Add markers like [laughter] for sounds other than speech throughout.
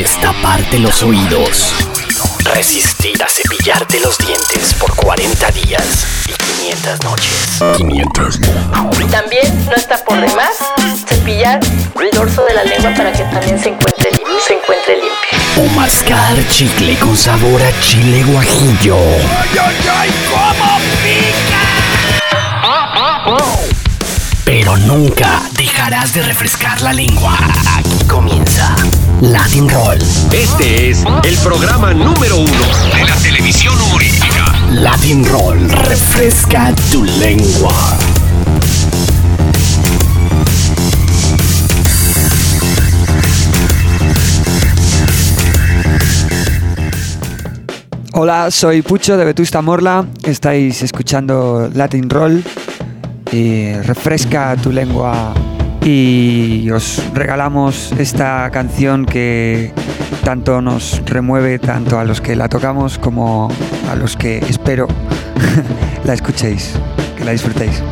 Destaparte los oídos. Resistir a cepillarte los dientes por 40 días y 500 noches. 500 También no está por demás cepillar el dorso de la lengua para que también se encuentre, lim- se encuentre limpio. O mascar chicle con sabor a chile guajillo. Pero nunca dejarás de refrescar la lengua. Aquí comienza Latin Roll. Este es el programa número uno de la televisión humorística. Latin Roll refresca tu lengua. Hola, soy Pucho de Vetusta Morla. Estáis escuchando Latin Roll. Y refresca tu lengua. Y os regalamos esta canción que tanto nos remueve, tanto a los que la tocamos como a los que espero [laughs] la escuchéis, que la disfrutéis.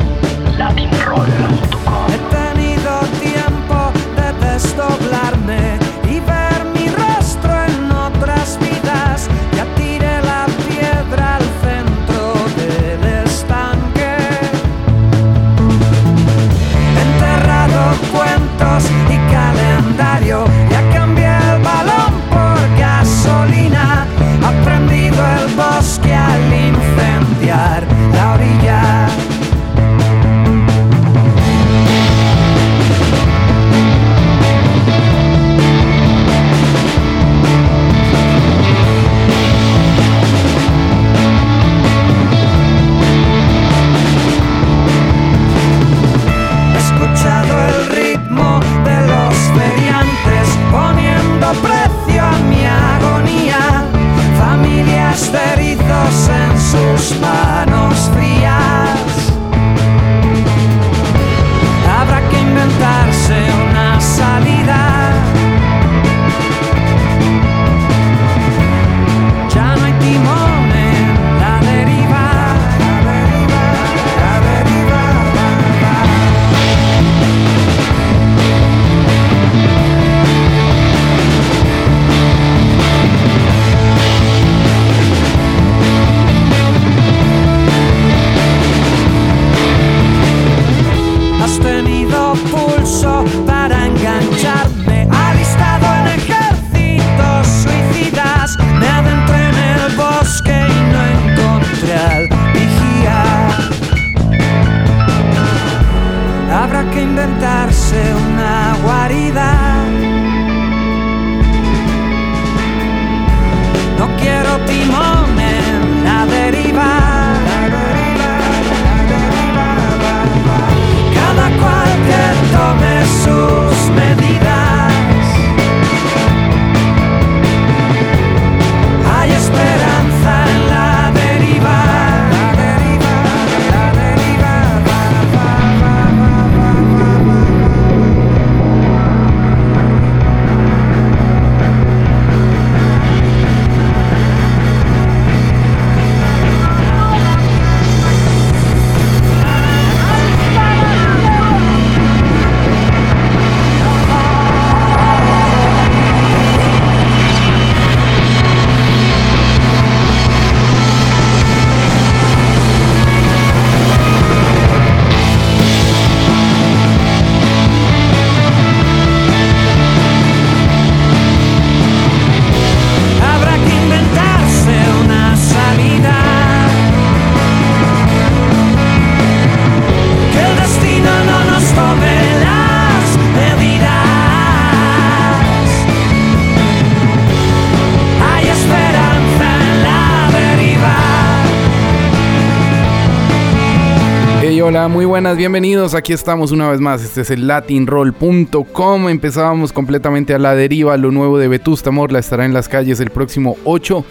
Buenas, bienvenidos. Aquí estamos una vez más. Este es el latinroll.com. Empezábamos completamente a la deriva. Lo nuevo de Vetusta Morla estará en las calles el próximo 8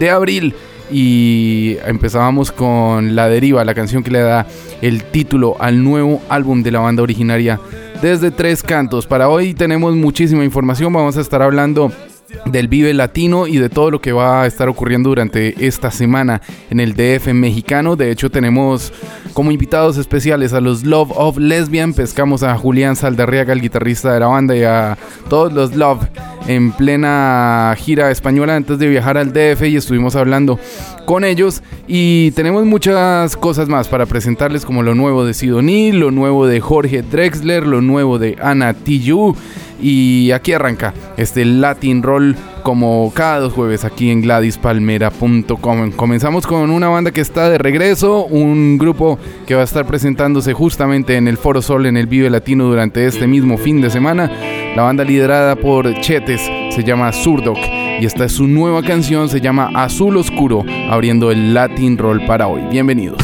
de abril. Y empezábamos con La Deriva, la canción que le da el título al nuevo álbum de la banda originaria desde Tres Cantos. Para hoy tenemos muchísima información. Vamos a estar hablando del Vive Latino y de todo lo que va a estar ocurriendo durante esta semana en el DF mexicano. De hecho, tenemos como invitados especiales a los Love of Lesbian. Pescamos a Julián Saldarriaga, el guitarrista de la banda, y a todos los Love en plena gira española antes de viajar al DF y estuvimos hablando con ellos. Y tenemos muchas cosas más para presentarles, como lo nuevo de Sidoní, lo nuevo de Jorge Drexler, lo nuevo de Ana Tijoux y aquí arranca este Latin Roll como cada dos jueves aquí en GladysPalmera.com. Comenzamos con una banda que está de regreso, un grupo que va a estar presentándose justamente en el Foro Sol en el Vive Latino durante este mismo fin de semana. La banda liderada por Chetes se llama Surdoc y esta es su nueva canción, se llama Azul Oscuro, abriendo el Latin Roll para hoy. Bienvenidos.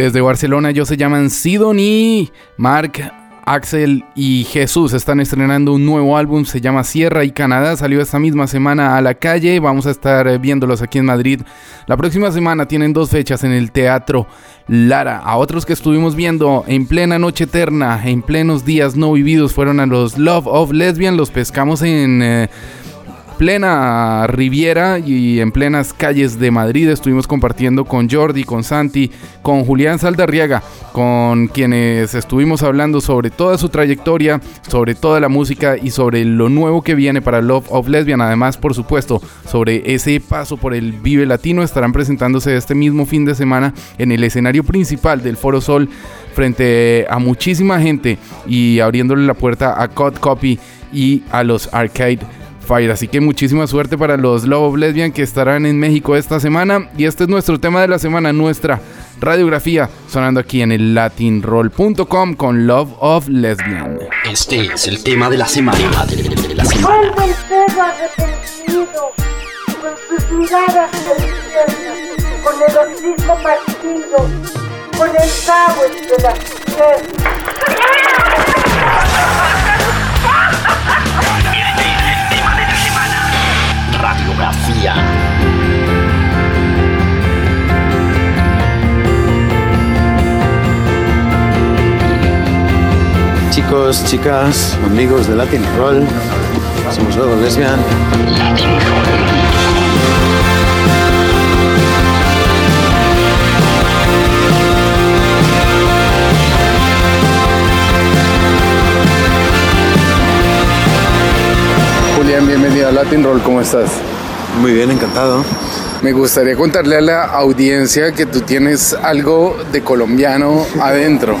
Desde Barcelona ellos se llaman Sidoni, Mark, Axel y Jesús están estrenando un nuevo álbum, se llama Sierra y Canadá, salió esta misma semana a la calle, vamos a estar eh, viéndolos aquí en Madrid. La próxima semana tienen dos fechas en el Teatro Lara. A otros que estuvimos viendo en plena noche eterna, en plenos días no vividos, fueron a los Love of Lesbian, los pescamos en... Eh, plena Riviera y en plenas calles de Madrid. Estuvimos compartiendo con Jordi, con Santi, con Julián Saldarriaga, con quienes estuvimos hablando sobre toda su trayectoria, sobre toda la música y sobre lo nuevo que viene para Love of Lesbian. Además, por supuesto, sobre ese paso por el Vive Latino estarán presentándose este mismo fin de semana en el escenario principal del Foro Sol frente a muchísima gente y abriéndole la puerta a Cod Copy y a los Arcade Fire. Así que muchísima suerte para los Love of Lesbian que estarán en México esta semana. Y este es nuestro tema de la semana, nuestra radiografía, sonando aquí en el latinroll.com con Love of Lesbian. Este es el tema de la semana. De la semana. Con sus miradas con el hocico partido, con el cabo entre las piernas. Chicos, chicas, amigos de Latin Roll, somos Luego Lesbian. Julián, bienvenido a Latin Roll, ¿cómo estás? Muy bien, encantado. Me gustaría contarle a la audiencia que tú tienes algo de colombiano adentro.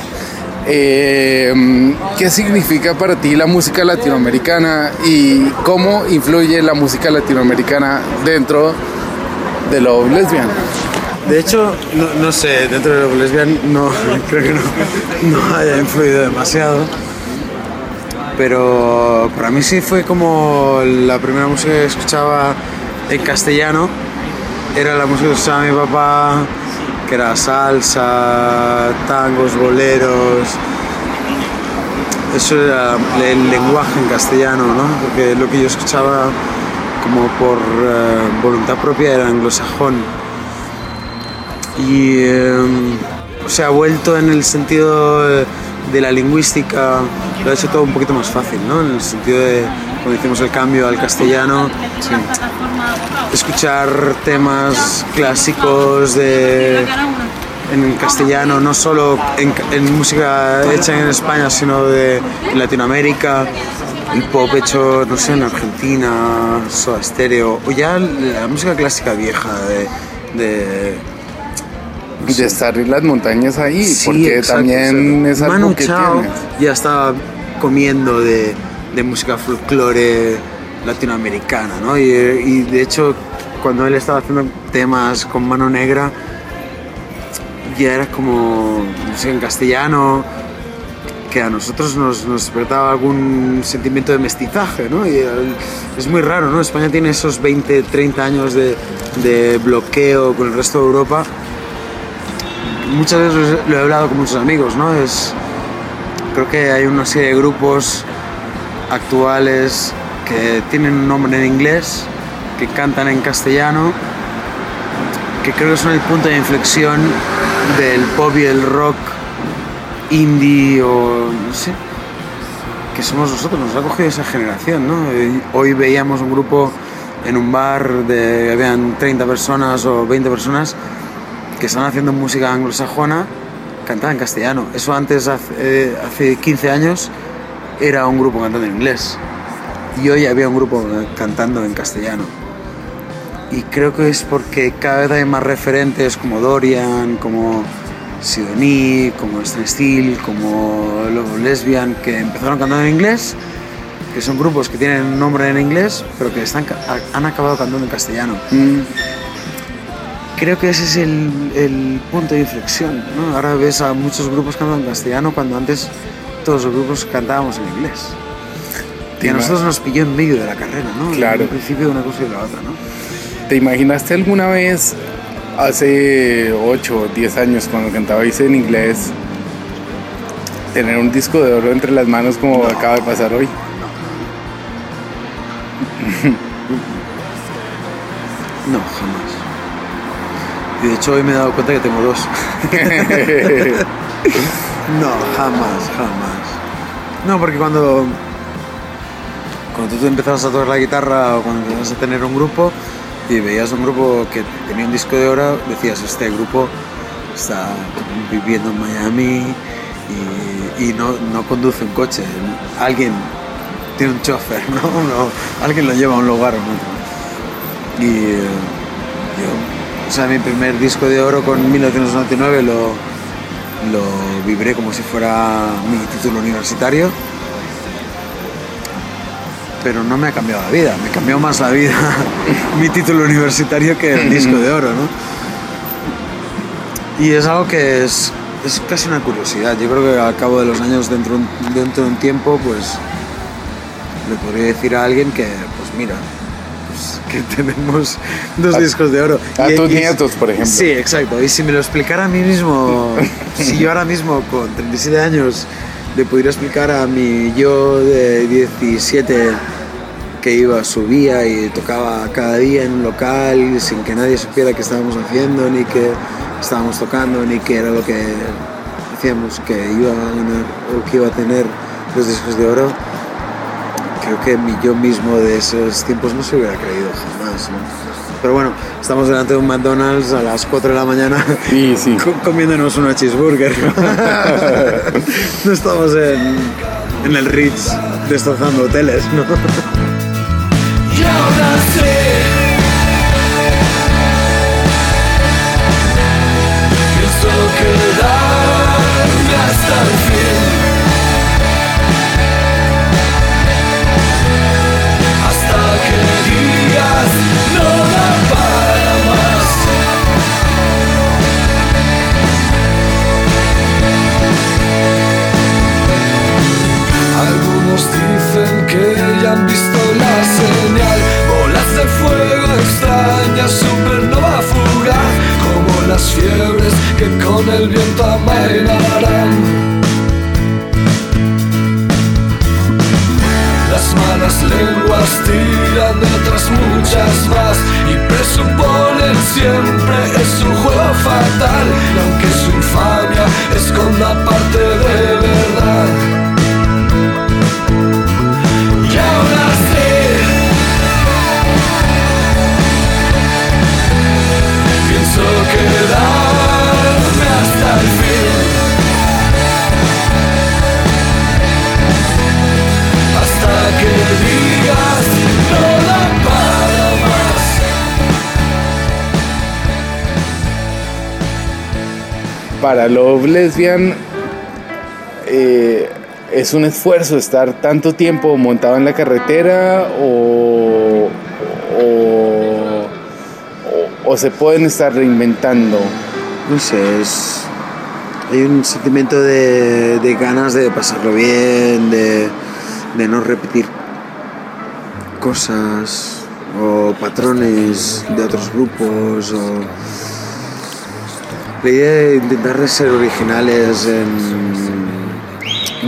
Eh, ¿Qué significa para ti la música latinoamericana y cómo influye la música latinoamericana dentro de Love Lesbian? De hecho, no, sé, dentro de Love Lesbian no, [laughs] creo que no, no haya influido demasiado. Pero para mí sí fue como la primera música que escuchaba en castellano. Era la música que escuchaba mi papá, que era salsa, tangos, boleros. Eso era el lenguaje en castellano, ¿no? Porque lo que yo escuchaba como por eh, voluntad propia era anglosajón. Y eh, se ha vuelto en el sentido de, de la lingüística, lo ha hecho todo un poquito más fácil, ¿no? En el sentido de cuando hicimos el cambio al castellano, escuchar temas clásicos de, en el castellano, no solo en, en música hecha en España, sino de Latinoamérica, el pop hecho, no sé, en Argentina, Soda Stereo, o ya la música clásica vieja de- de De estar en las montañas ahí, Sí, porque exacto, también exacto. es algo Manu que Chao tienes. ya estaba comiendo de, de música folclore latinoamericana, ¿no? Y, y de hecho, cuando él estaba haciendo temas con mano negra, ya era como música en castellano, que a nosotros nos, nos despertaba algún sentimiento de mestizaje, ¿no? Y el- es muy raro, ¿no? España tiene esos 20, 30 años de, de bloqueo con el resto de Europa muchas veces lo he hablado con muchos amigos, ¿no? Es, creo que hay una serie de grupos actuales que tienen un nombre en inglés, que cantan en castellano, que creo que son el punto de inflexión del pop y el rock indie o no sé, que somos nosotros, nos ha cogido esa generación, ¿no? Hoy veíamos un grupo en un bar de habían 30 personas o 20 personas que están haciendo música anglosajona cantada en castellano. Eso antes, hace, eh, hace 15 años, era un grupo cantando en inglés. Y hoy había un grupo cantando en castellano. Y creo que es porque cada vez hay más referentes como Dorian, como Sidonie, como Stan Steel, como Lobo Lesbian, que empezaron cantando en inglés, que son grupos que tienen nombre en inglés, pero que están, han acabado cantando en castellano. Creo que ese es el, el punto de inflexión. ¿no? Ahora ves a muchos grupos cantando en castellano cuando antes todos los grupos cantábamos en inglés. Y a nosotros nos pilló en medio de la carrera, ¿no? Claro. En principio de una cosa y de la otra, ¿no? ¿Te imaginaste alguna vez, hace 8 o 10 años, cuando cantabais en inglés, tener un disco de oro entre las manos como acaba de pasar hoy? No, jamás. Y de hecho hoy me he dado cuenta que tengo dos. [laughs] [laughs] no, jamás, jamás. No, porque cuando cuando tú empezabas a tocar la guitarra o cuando empezabas a tener un grupo y veías un grupo que tenía un disco de oro, decías, este grupo está viviendo en Miami y, no, no conduce un coche. Alguien tiene un chofer, ¿no? [laughs] No, alguien lo lleva a un lugar o a otro. Y eh, yo, o sea, mi primer disco de oro con 1999 lo, lo vibré como si fuera mi título universitario. Pero no me ha cambiado la vida, me cambió más la vida [laughs] mi título universitario que el disco de oro, ¿no? Y es algo que es, es casi una curiosidad. Yo creo que al cabo de los años, dentro, dentro de un tiempo, pues le podría decir a alguien que, pues mira, que [laughs] tenemos dos discos de oro. a Y- tus y- nietos, por ejemplo. Sí, exacto. Y si me lo explicara a mí mismo, [laughs] si yo ahora mismo con 37 años le pudiera explicar a mi yo de 17 que iba, subía y tocaba cada día en un local sin que nadie supiera qué estábamos haciendo, ni que estábamos tocando, ni qué era lo que hacíamos, que iba a ganar o que iba a tener los discos de oro, creo que yo mismo de esos tiempos no se hubiera creído jamás. ¿no? Pero bueno, estamos delante de un McDonald's a las 4 de la mañana Sí, [laughs] sí. co- comiéndonos una cheeseburger. [laughs] no estamos en, en el Ritz destrozando hoteles, ¿no? Lesbian eh, es un esfuerzo estar tanto tiempo montado en la carretera o, o, o- o se pueden estar reinventando. No sé, es... Hay un sentimiento de, de ganas de pasarlo bien, de, de no repetir cosas o patrones de otros grupos o... La idea de intentar ser originales en,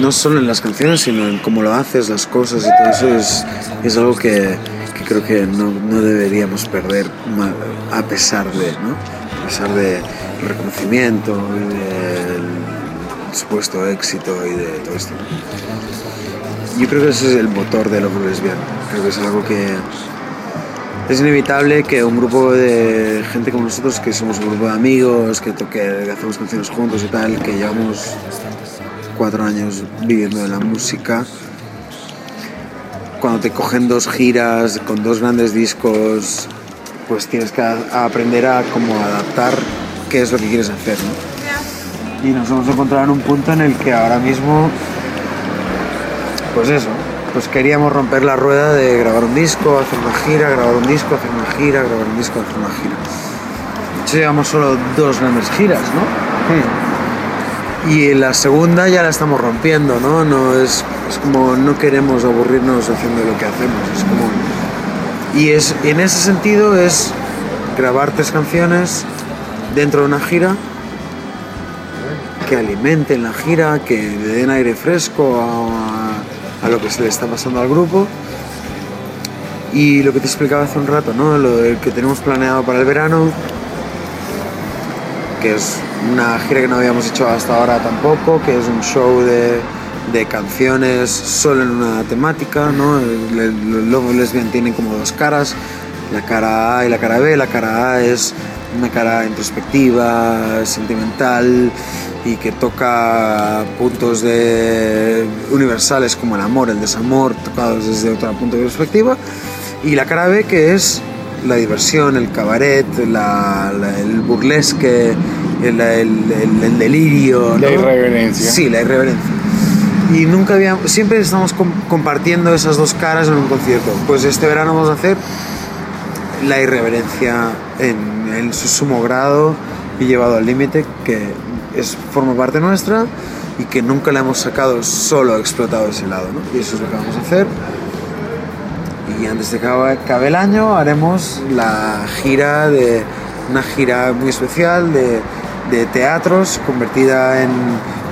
no solo en las canciones, sino en cómo lo haces, las cosas y todo eso es, es algo que, que creo que no, no deberíamos perder a pesar de, ¿no? A pesar del reconocimiento y del supuesto éxito y de todo esto. Yo creo que ese es el motor de lo lesbiano. Creo que es algo que es inevitable que un grupo de gente como nosotros, que somos un grupo de amigos, que, hacemos canciones juntos y tal, que llevamos cuatro años viviendo de la música, cuando te cogen dos giras con dos grandes discos, pues tienes que aprender a como adaptar qué es lo que quieres hacer. ¿no? Y nos hemos encontrado en un punto en el que ahora mismo, pues eso, pues queríamos romper la rueda de grabar un disco, hacer una gira, grabar un disco, hacer una gira, grabar un disco, hacer una gira. De hecho, llevamos solo dos grandes giras, ¿no? Y la segunda ya la estamos rompiendo, ¿no? no es, es como no queremos aburrirnos haciendo lo que hacemos. Es como, y es, en ese sentido es grabar tres canciones dentro de una gira que alimenten la gira, que le den aire fresco a, a lo que se le está pasando al grupo. Y lo que te explicaba hace un rato, ¿no? Lo que tenemos planeado para el verano, que es una gira que no habíamos hecho hasta ahora tampoco, que es un show de de canciones solo en una temática, ¿no? El, el Love Lesbian tiene como dos caras, la cara A y la cara B. La cara A es una cara introspectiva, sentimental y que toca puntos de universales como el amor, el desamor, tocados desde otro punto de perspectiva. Y la cara B que es la diversión, el cabaret, la- la- el burlesque, el, el- el- el delirio. La ¿no? irreverencia. Sí, la irreverencia. Y nunca habíamos, siempre estamos com- compartiendo esas dos caras en un concierto. Pues este verano vamos a hacer la irreverencia en, en su sumo grado y llevado al límite, que es, forma parte nuestra y que nunca le hemos sacado solo explotado ese lado. ¿no? Y eso es lo que vamos a hacer. Y antes de que acabe el año haremos la gira de una gira muy especial de, de teatros convertida en,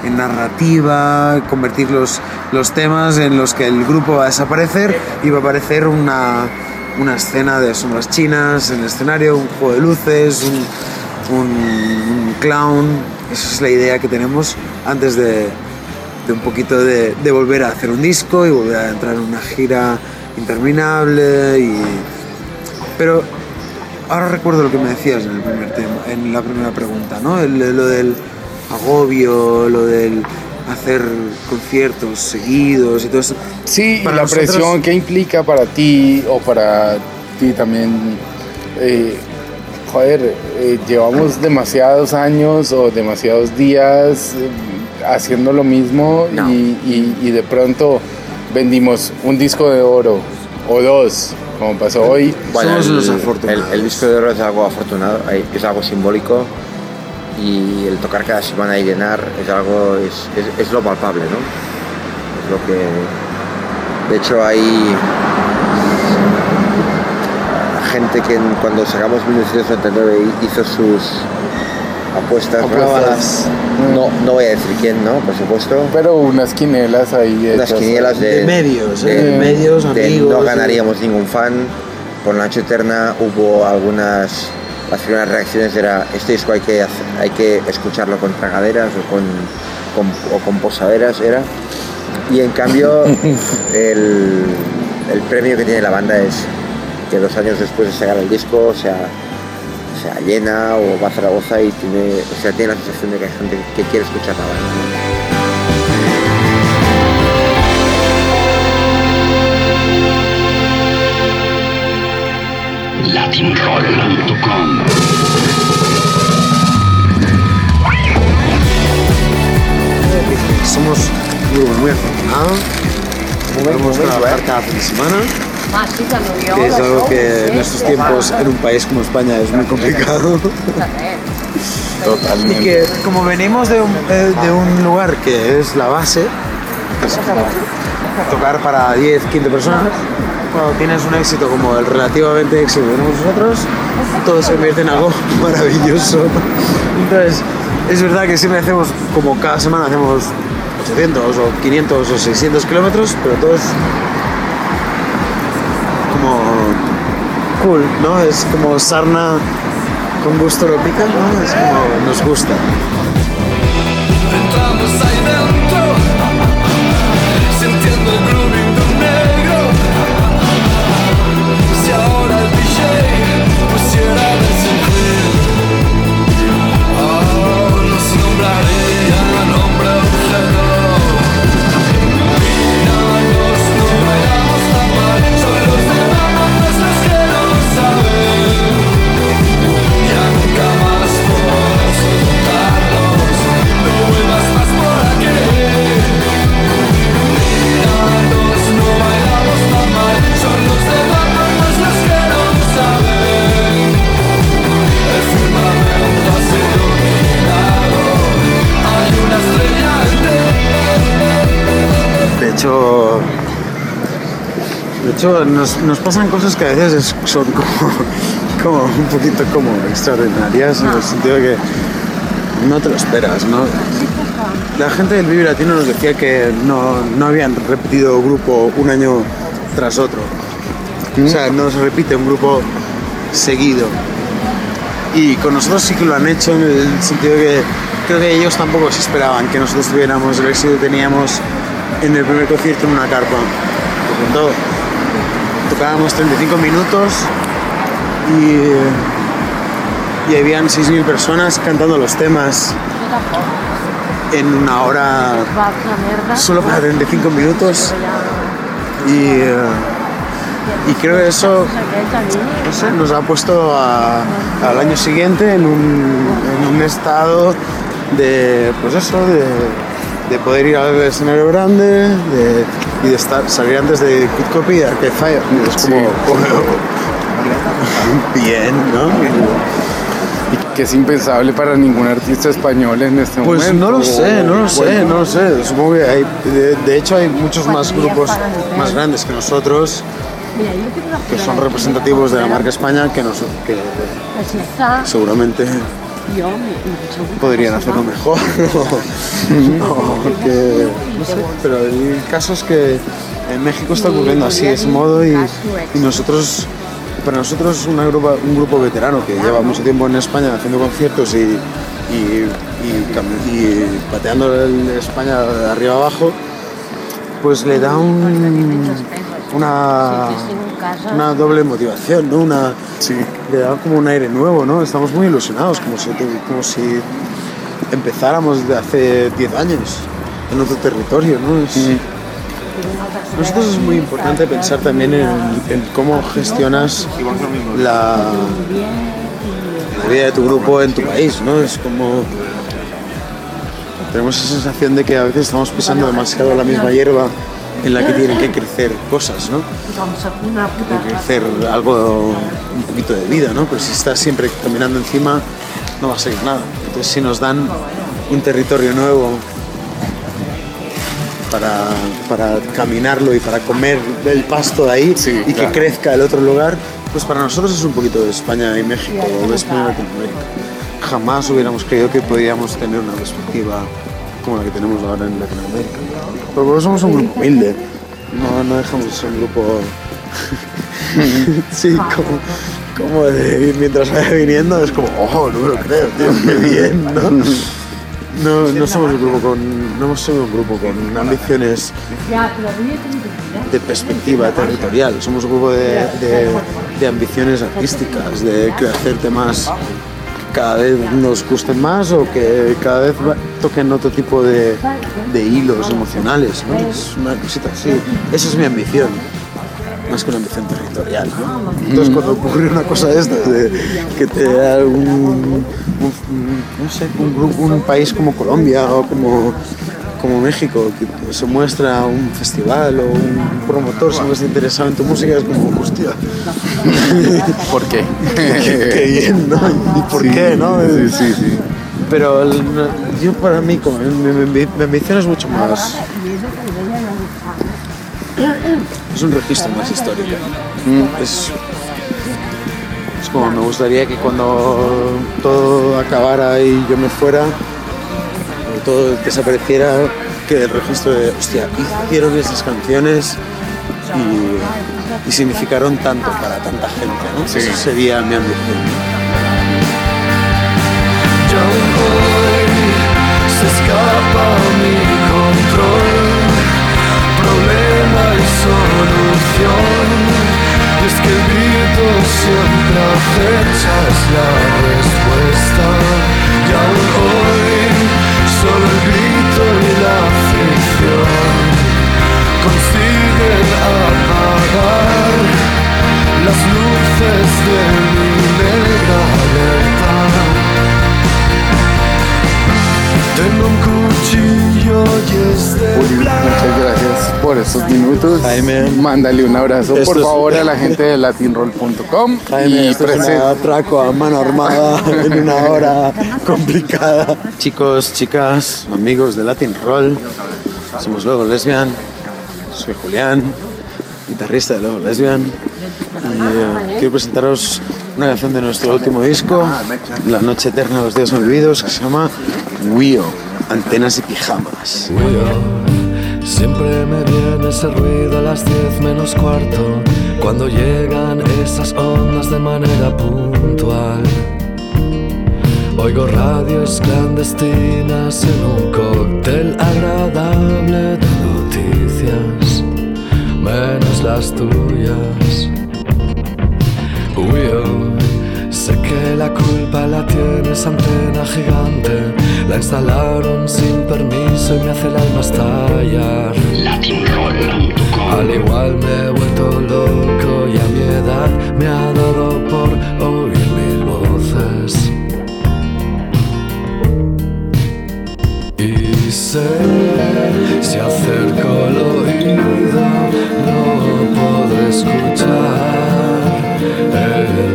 en narrativa, convertir los, los temas en los que el grupo va a desaparecer y va a aparecer una, una escena de sombras chinas en el escenario, un juego de luces, un, clown. Esa es la idea que tenemos antes de, de un poquito de, de volver a hacer un disco y volver a entrar en una gira interminable y pero ahora recuerdo lo que me decías en el primer tema en la primera pregunta no El- lo del agobio lo del hacer conciertos seguidos y todo eso Sí, y Para la nosotros- presión que implica para ti o para ti también. eh, joder, eh, llevamos demasiados años o demasiados días eh, haciendo lo mismo No. y, y- y de pronto vendimos un disco de oro o dos, como pasó hoy. Somos el, unos afortunados. el- el disco de oro es algo afortunado, es algo simbólico y el tocar cada semana y llenar es algo, es, es- es lo palpable, ¿no? Es lo que... De hecho hay gente que en- cuando sacamos 1999 hizo sus apuestas. No, no voy a decir quién, ¿no? Por supuesto. Pero unas quinielas ahí. Unas quinielas de, De medios, ¿eh? de- De medios, de amigos, no ganaríamos ningún fan. Por la noche eterna hubo algunas. Las primeras reacciones era: este disco hay que, hacer- hay que escucharlo con tragaderas o con, con- o con posaderas. Era. Y en cambio, [laughs] el, el premio que tiene la banda es que dos años después de sacar el disco sea, sea llena o va a Zaragoza y tiene, o sea, tiene la sensación de que hay gente que quiere escuchar la banda. Somos un grupo muy afortunado podemos trabajar cada fin de semana que es algo que en estos tiempos en un país como España es muy complicado. Y Totalmente. que como venimos de un, eh, de un lugar que es la base que es como tocar para 10, 15 personas cuando tienes un éxito como el relativamente éxito que tenemos nosotros todo se convierte en algo [laughs] maravilloso entonces es verdad que siempre hacemos como cada semana hacemos 800 o 500 o 600 kilómetros pero todo es como cool, ¿no? Es como sarna con gusto lo pica, ¿no? Es como nos gusta. Entramos nos, pasan cosas que a veces es- son [laughs] como, un poquito como extraordinarias en el sentido de que no te lo esperas. La gente del Vive Latino nos decía que no, no habían repetido grupo un año tras otro. O sea, no se repite un grupo seguido. Y con nosotros sí que lo han hecho en el sentido de que creo que ellos tampoco se esperaban que nosotros tuviéramos el éxito que teníamos en el primer concierto en una carpa. Lo contó. Tocábamos 35 minutos y, y habían 6.000 personas cantando los temas en una hora solo para 35 minutos. Y, eh, y creo que eso no sé, nos ha puesto al año siguiente en un, en un estado de pues eso de, de poder ir al escenario grande de- y de estar salir antes de Kid Copy y Arcade Fire y es como [laughs] bien ¿no? Que es impensable para ningún artista español en este Pues momento. no lo sé, no lo sé, no lo sé. Supongo que hay, de, de hecho hay muchos más grupos más grandes que nosotros que son representativos de la marca España que, nos, que seguramente podrían hacerlo mejor. [laughs] o que- no sé, pero el caso es que en México está ocurriendo así, ese modo, y, nosotros, para nosotros, grupa- un grupo veterano que lleva mucho tiempo en España haciendo conciertos y, y, pateando el España de arriba abajo, pues le da un, una, una doble motivación, ¿no? Una, Le da como un aire nuevo, ¿no? Estamos muy ilusionados, como si, como si empezáramos de hace 10 años en otro territorio, ¿no? Es- Nosotros es muy importante pensar también en, en cómo gestionas la, la vida de tu grupo en tu país, ¿no? Es como tenemos esa sensación de que a veces estamos pisando demasiado la misma hierba en la que tienen que crecer cosas, ¿no? Tiene que crecer algo, un poquito de vida, ¿no? Pero si estás siempre caminando encima, no va a seguir nada. Entonces, si nos dan un territorio nuevo para, para caminarlo y para comer el pasto de ahí y claro. que crezca el otro lugar, pues para nosotros es un poquito de España y México, o de España y Latinoamérica. Jamás hubiéramos creído que podíamos tener una perspectiva como la que tenemos ahora en Latinoamérica. Pero somos un grupo. Humilde, no, no dejamos de ser un grupo... [laughs] sí, como, como de, mientras vaya viniendo es como, oh, no me lo creo, tío, qué bien, ¿no? No, no somos un grupo con, no somos un grupo con ambiciones de perspectiva territorial, somos un grupo de, de- de ambiciones artísticas, de que hacer temas cada vez nos gusten más o que cada vez toquen otro tipo de, de hilos emocionales. Es una cosita así. Esa es mi ambición, más que una ambición territorial. Entonces cuando ocurre una cosa de estas, de que te da un- no sé, un, grupo, un país como Colombia o como, como México, que se muestra un festival o un promotor se muestra interesado en tu música, es como, hostia. [laughs] ¿Por qué? qué, [laughs] qué bien, ¿no? ¿Y por qué, no? Sí, sí, sí. Pero el- yo para mí, como, mi, mi- mi ambición es mucho más... Es un registro más histórico. Es, es como me gustaría que cuando todo acabara y yo me fuera, todo desapareciera, que el registro de, hostia, hicieron esas canciones y, y significaron tanto para tanta gente, ¿no? Esa sería mi ambición. Ya hoy se escapa mi control, problema y solución. Y es que el grito siempre acecha es la respuesta. Y aún hoy solo el grito y la ficción consiguen apagar las luces de mi negra alerta. Tengo un es muchas gracias por estos minutos. Jaime. Mándale un abrazo, Esto por es- favor, a la gente de latinroll.com. Jaime, y esto es presente- un atraco a mano armada [laughs] en una hora complicada. Chicos, chicas, amigos de Latin Roll, somos Luego Lesbian, soy Julián, guitarrista de Luego Lesbian, y eh, quiero presentaros una canción de nuestro último disco, La Noche Eterna de los Días Olvidos, que se llama Wio, Antenas y Pijamas. Siempre me viene ese ruido a las 10 menos cuarto Cuando llegan esas ondas de manera puntual Oigo radios clandestinas en un cóctel agradable de menos las tuyas. Uy, oh, que la culpa la tiene esa antena gigante. La instalaron sin permiso y me hace el alma estallar. Al igual me he vuelto loco y a mi edad me ha dado por oír mil voces. Y sé, si acerco el oído, no podré escuchar el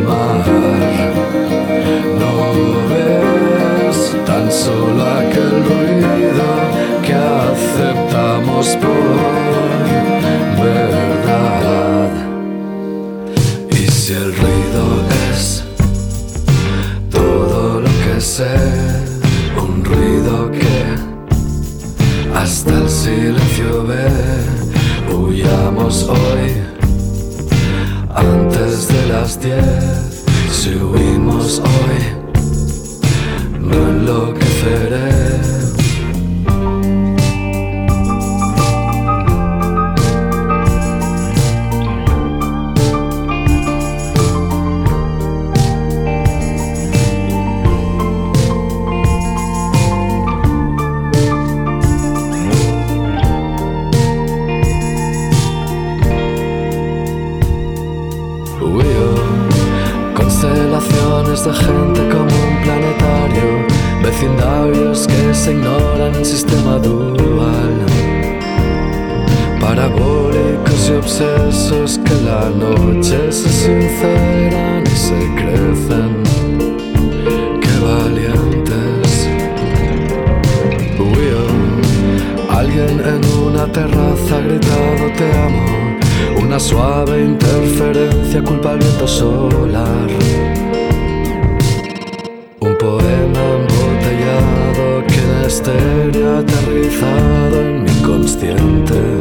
solo aquel ruido que aceptamos por verdad. Y si el ruido es todo lo que sé, un ruido que hasta el silencio ve, huyamos hoy antes de las diez. Si huimos hoy, enloqueceré. Ignoran en sistema dual, parabólicos y obsesos que la noche se sinceran y se crecen. Qué valientes. Uy, oh, Alguien en una terraza ha gritado te amo. Una suave interferencia culpa al viento solar. Aterrizado en mi inconsciente.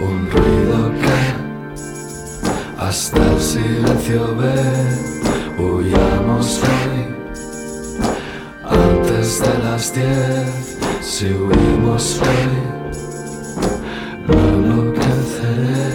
Un ruido que hasta el silencio ve, huyamos hoy antes de las diez, si huimos hoy, no enloqueceré.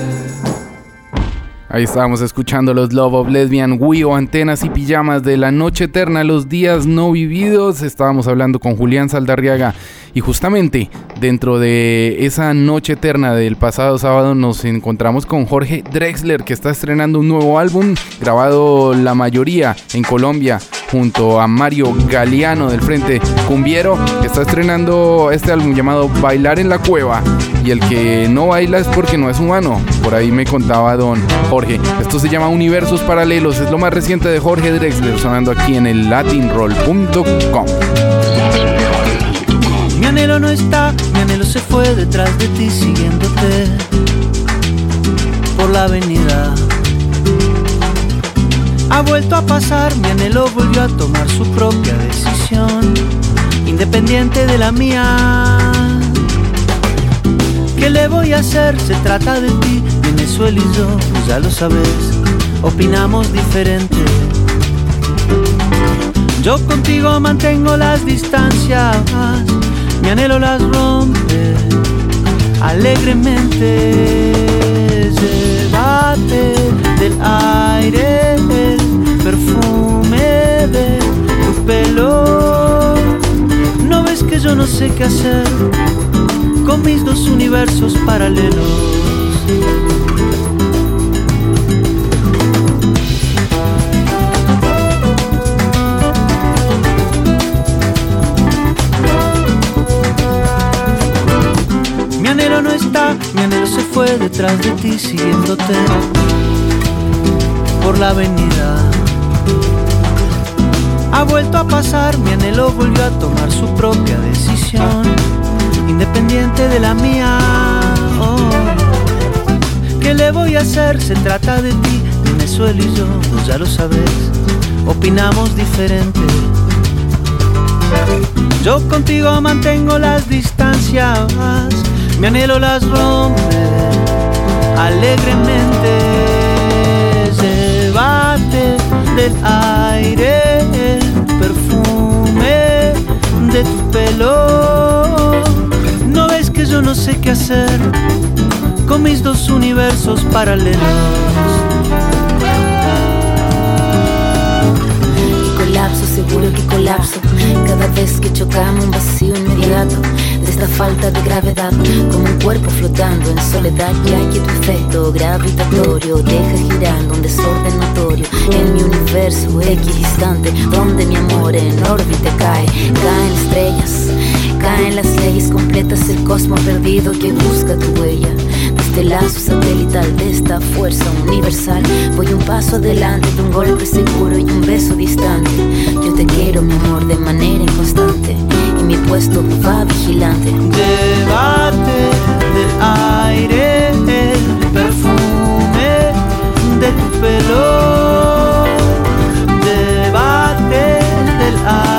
Ahí estábamos escuchando los Love of Lesbian, Wii Antenas y Pijamas de la Noche Eterna, los días no vividos. Estábamos hablando con Julián Saldarriaga y justamente dentro de esa Noche Eterna del pasado sábado nos encontramos con Jorge Drexler que está estrenando un nuevo álbum grabado la mayoría en Colombia junto a Mario Galeano del Frente Cumbiero que está estrenando este álbum llamado Bailar en la Cueva y el que no baila es porque no es humano. Por ahí me contaba don Jorge. Esto se llama Universos Paralelos. Es lo más reciente de Jorge Drexler sonando aquí en el latinroll.com. Mi anhelo no está, mi anhelo se fue detrás de ti siguiéndote por la avenida. Ha vuelto a pasar, mi anhelo volvió a tomar su propia decisión, independiente de la mía. ¿Qué le voy a hacer? Se trata de ti, Venezuela y yo, pues ya lo sabes, opinamos diferente. Yo contigo mantengo las distancias, anhelo las rompe alegremente. Llévate del aire el perfume de tu pelo. No ves que yo no sé qué hacer con mis dos universos paralelos. Detrás de ti siguiéndote por la avenida. Ha vuelto a pasar, mi anhelo volvió a tomar su propia decisión, independiente de la mía. Oh. ¿Qué le voy a hacer? Se trata de ti, Venezuela y yo, pues ya lo sabes, opinamos diferente. Yo contigo mantengo las distancias, mi anhelo las rompe alegremente. Llévate del aire el perfume de tu pelo. No ves que yo no sé qué hacer con mis dos universos paralelos. Colapso, seguro que colapso. Cada vez que chocamos un vacío inmediato de esta falta de gravedad, como un cuerpo flotando en soledad, ya que tu efecto gravitatorio deja girando un desorden notorio en mi universo equidistante, donde mi amor en órbita cae, caen estrellas. Caen las leyes completas, el cosmos perdido que busca tu huella. Desde el lazo satelital de esta fuerza universal, voy un paso adelante de un golpe seguro y un beso distante. Yo te quiero, mi amor, de manera inconstante, y mi puesto va vigilante. Llévate del aire el perfume de tu pelo. Llévate del aire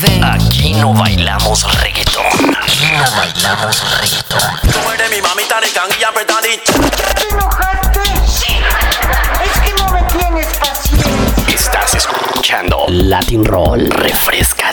Aquí no bailamos reggaetón. Aquí no bailamos reggaetón. Tú eres mi mamita de y apretadita. ¿Te enojaste? Sí. Es que no me tienes paciencia. Estás escuchando Latin Roll. Refresca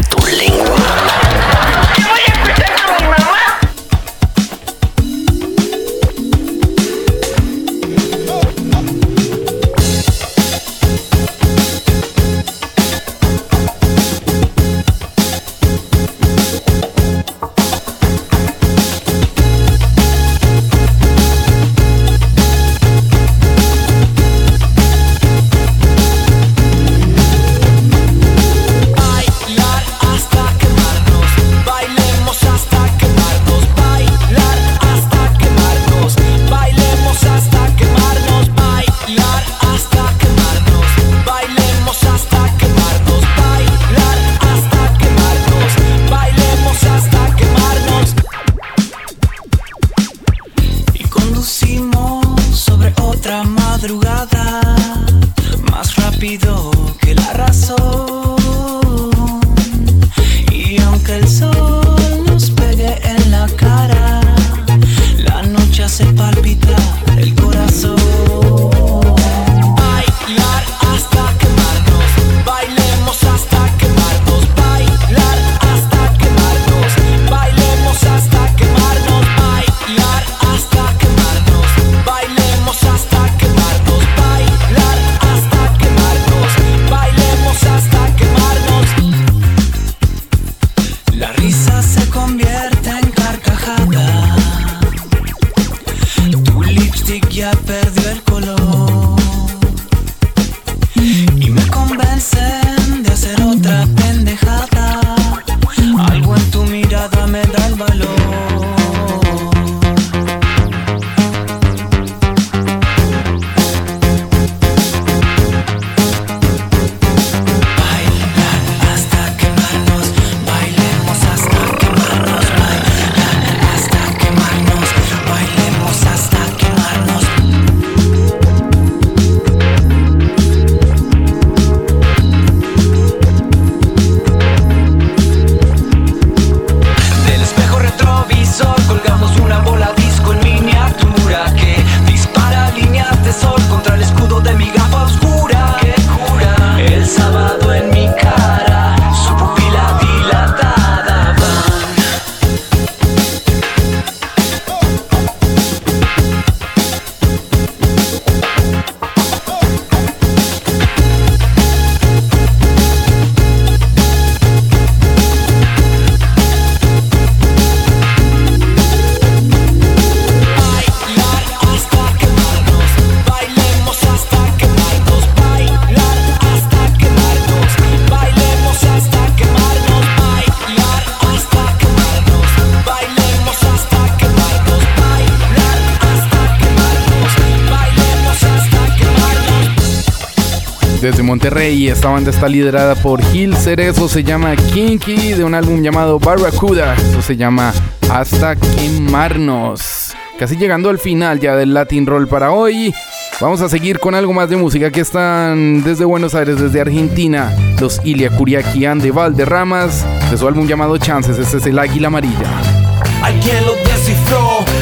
banda está liderada por Gil Cerezo, se llama Kinky, de un álbum llamado Barracuda, eso se llama Hasta Quemarnos. Casi llegando al final ya del Latin Roll para hoy. Vamos a seguir con algo más de música. Aquí están desde Buenos Aires, desde Argentina, los Ilia Curiaquian de Valderramas, de su álbum llamado Chances. Este es el Águila Amarilla.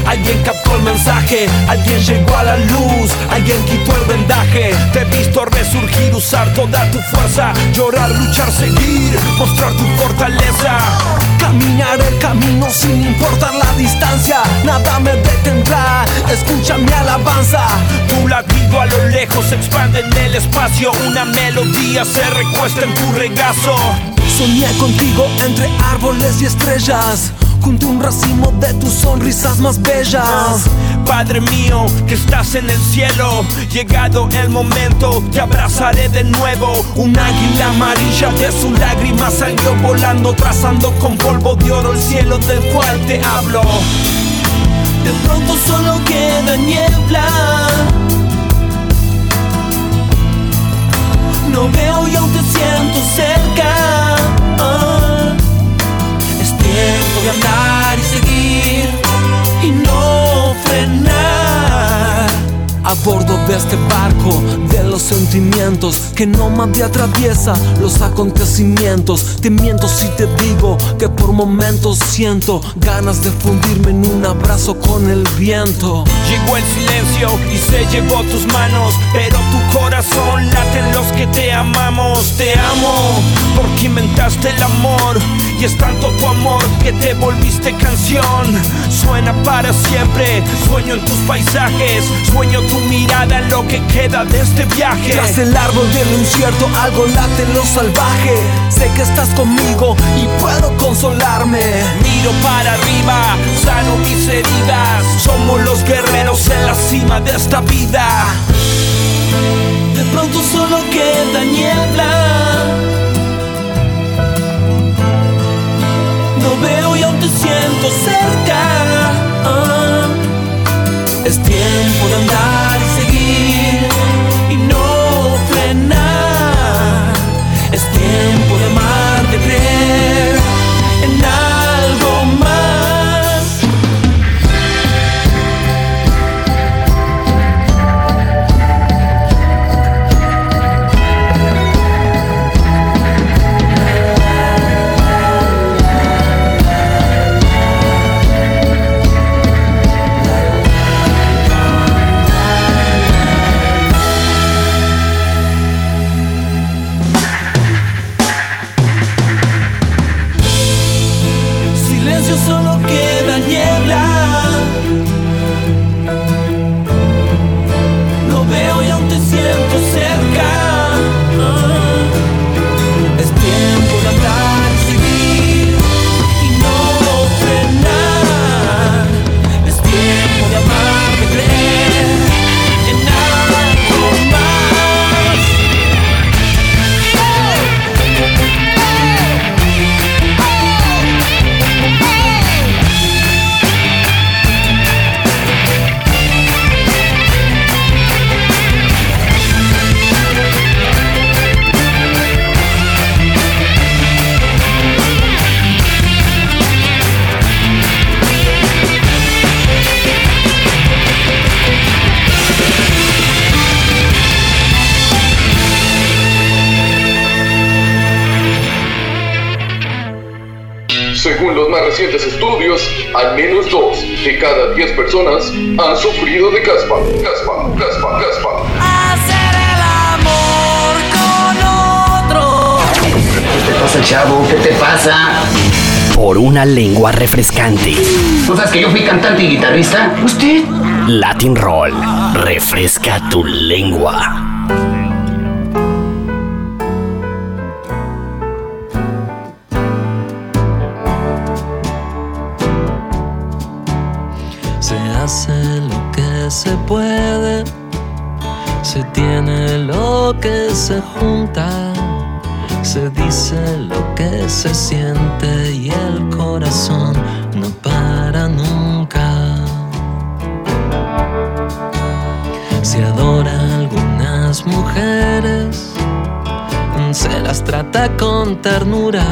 Alguien captó el mensaje, alguien llegó a la luz, alguien quitó el vendaje. Te he visto resurgir, usar toda tu fuerza, llorar, luchar, seguir, mostrar tu fortaleza. Caminar el camino sin importar la distancia, nada me detendrá. Escucha mi alabanza, tu latido a lo lejos se expande en el espacio. Una melodía se recuesta en tu regazo. Soñé contigo entre árboles y estrellas junto un racimo de tus sonrisas más bellas. Padre mío, que estás en el cielo, llegado el momento, te abrazaré de nuevo. Un águila amarilla de su lágrima salió volando, trazando con polvo de oro el cielo del cual te hablo. De pronto solo queda niebla. No veo y aún te siento cerca. Ah, oh, es tiempo andar y seguir y no frenar. A bordo de este barco de los sentimientos que no más te atraviesa los acontecimientos. Te miento si te digo que por momentos siento ganas de fundirme en un abrazo con el viento. Llegó el silencio y se llevó tus manos, pero tu corazón late en los que te amamos. Te amo porque inventaste el amor y es tanto tu amor que te volviste canción. Suena para siempre, sueño en tus paisajes, sueño tu mirada en lo que queda de este viaje. Tras el árbol del incierto algo late en lo salvaje. Sé que estás conmigo y puedo consolarme. Miro para arriba, sano mis heridas. Somos los guerreros en la cima de esta vida. De pronto solo queda niebla. No veo y aún te siento cerca. Chavo? ¿Qué te pasa? Por una lengua refrescante. ¿No sabes que yo fui cantante y guitarrista? ¿Usted? Latin Roll. Refresca tu lengua. Se hace lo que se puede, se tiene lo que se junta, se dice lo que se siente y el corazón no para nunca. Se adora a algunas mujeres, se las trata con ternura.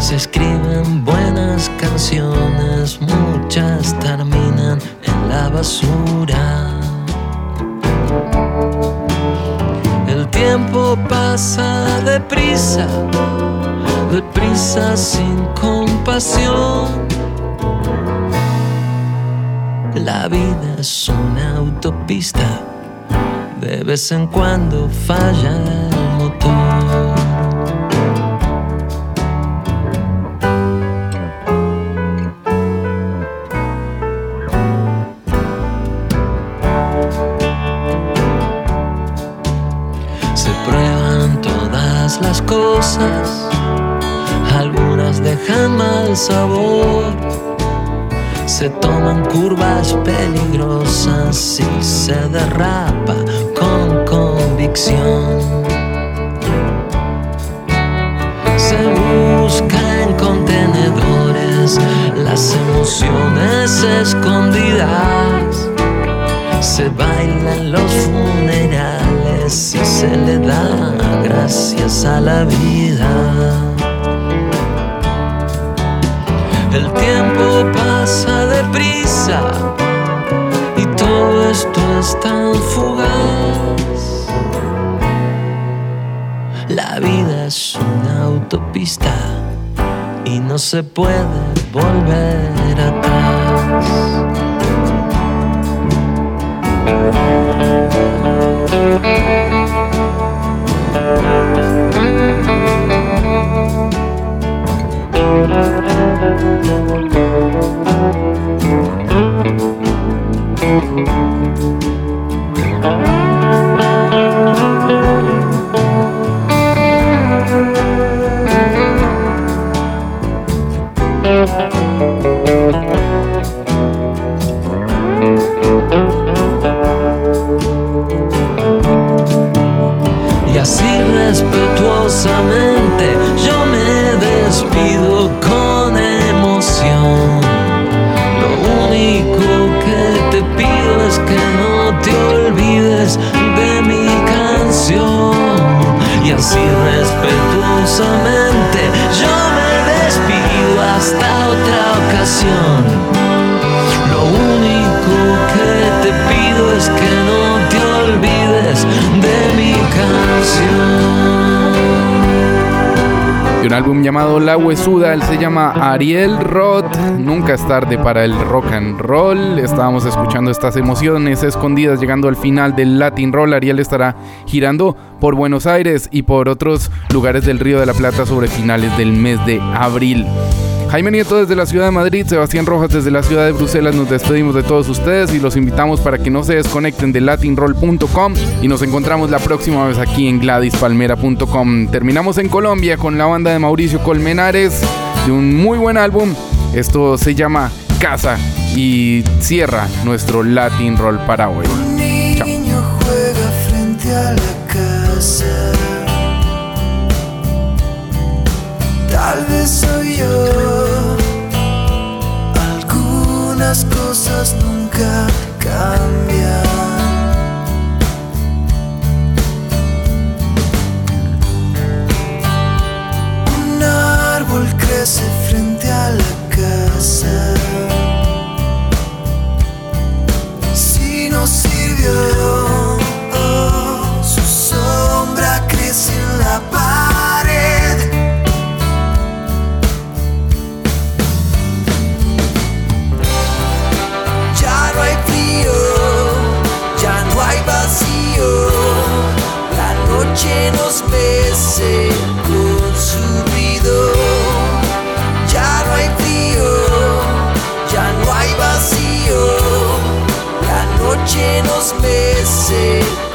Se escriben buenas canciones, muchas terminan en la basura. Tiempo pasa deprisa, deprisa sin compasión. La vida es una autopista, de vez en cuando falla algunas dejan mal sabor. Se toman curvas peligrosas y se derrapa con convicción. Se busca en contenedores las emociones escondidas. Se bailan los funerales y se le da gracias a la vida. El tiempo pasa deprisa y todo esto es tan fugaz. La vida es una autopista y no se puede volver atrás. Respetuosamente yo me despido con emoción. Lo único que te pido es que no te olvides de mi canción. Y así respetuosamente yo me despido hasta otra ocasión. Lo único que te pido es que no te olvides de mi canción. De un álbum llamado La Huesuda, él se llama Ariel Roth. Nunca es tarde para el rock and roll. Estábamos escuchando estas emociones escondidas llegando al final del Latin Roll. Ariel estará girando por Buenos Aires y por otros lugares del Río de la Plata sobre finales del mes de abril. Jaime Nieto desde la ciudad de Madrid, Sebastián Rojas desde la ciudad de Bruselas, nos despedimos de todos ustedes y los invitamos para que no se desconecten de latinroll.com y nos encontramos la próxima vez aquí en gladispalmera.com. Terminamos en Colombia con la banda de Mauricio Colmenares de un muy buen álbum. Esto se llama Casa y cierra nuestro Latin Roll para hoy. Chao. niño juega frente a la casa. Tal vez soy yo. Algunas cosas nunca cambian. Un árbol crece frente a la casa. Si no sirvió, see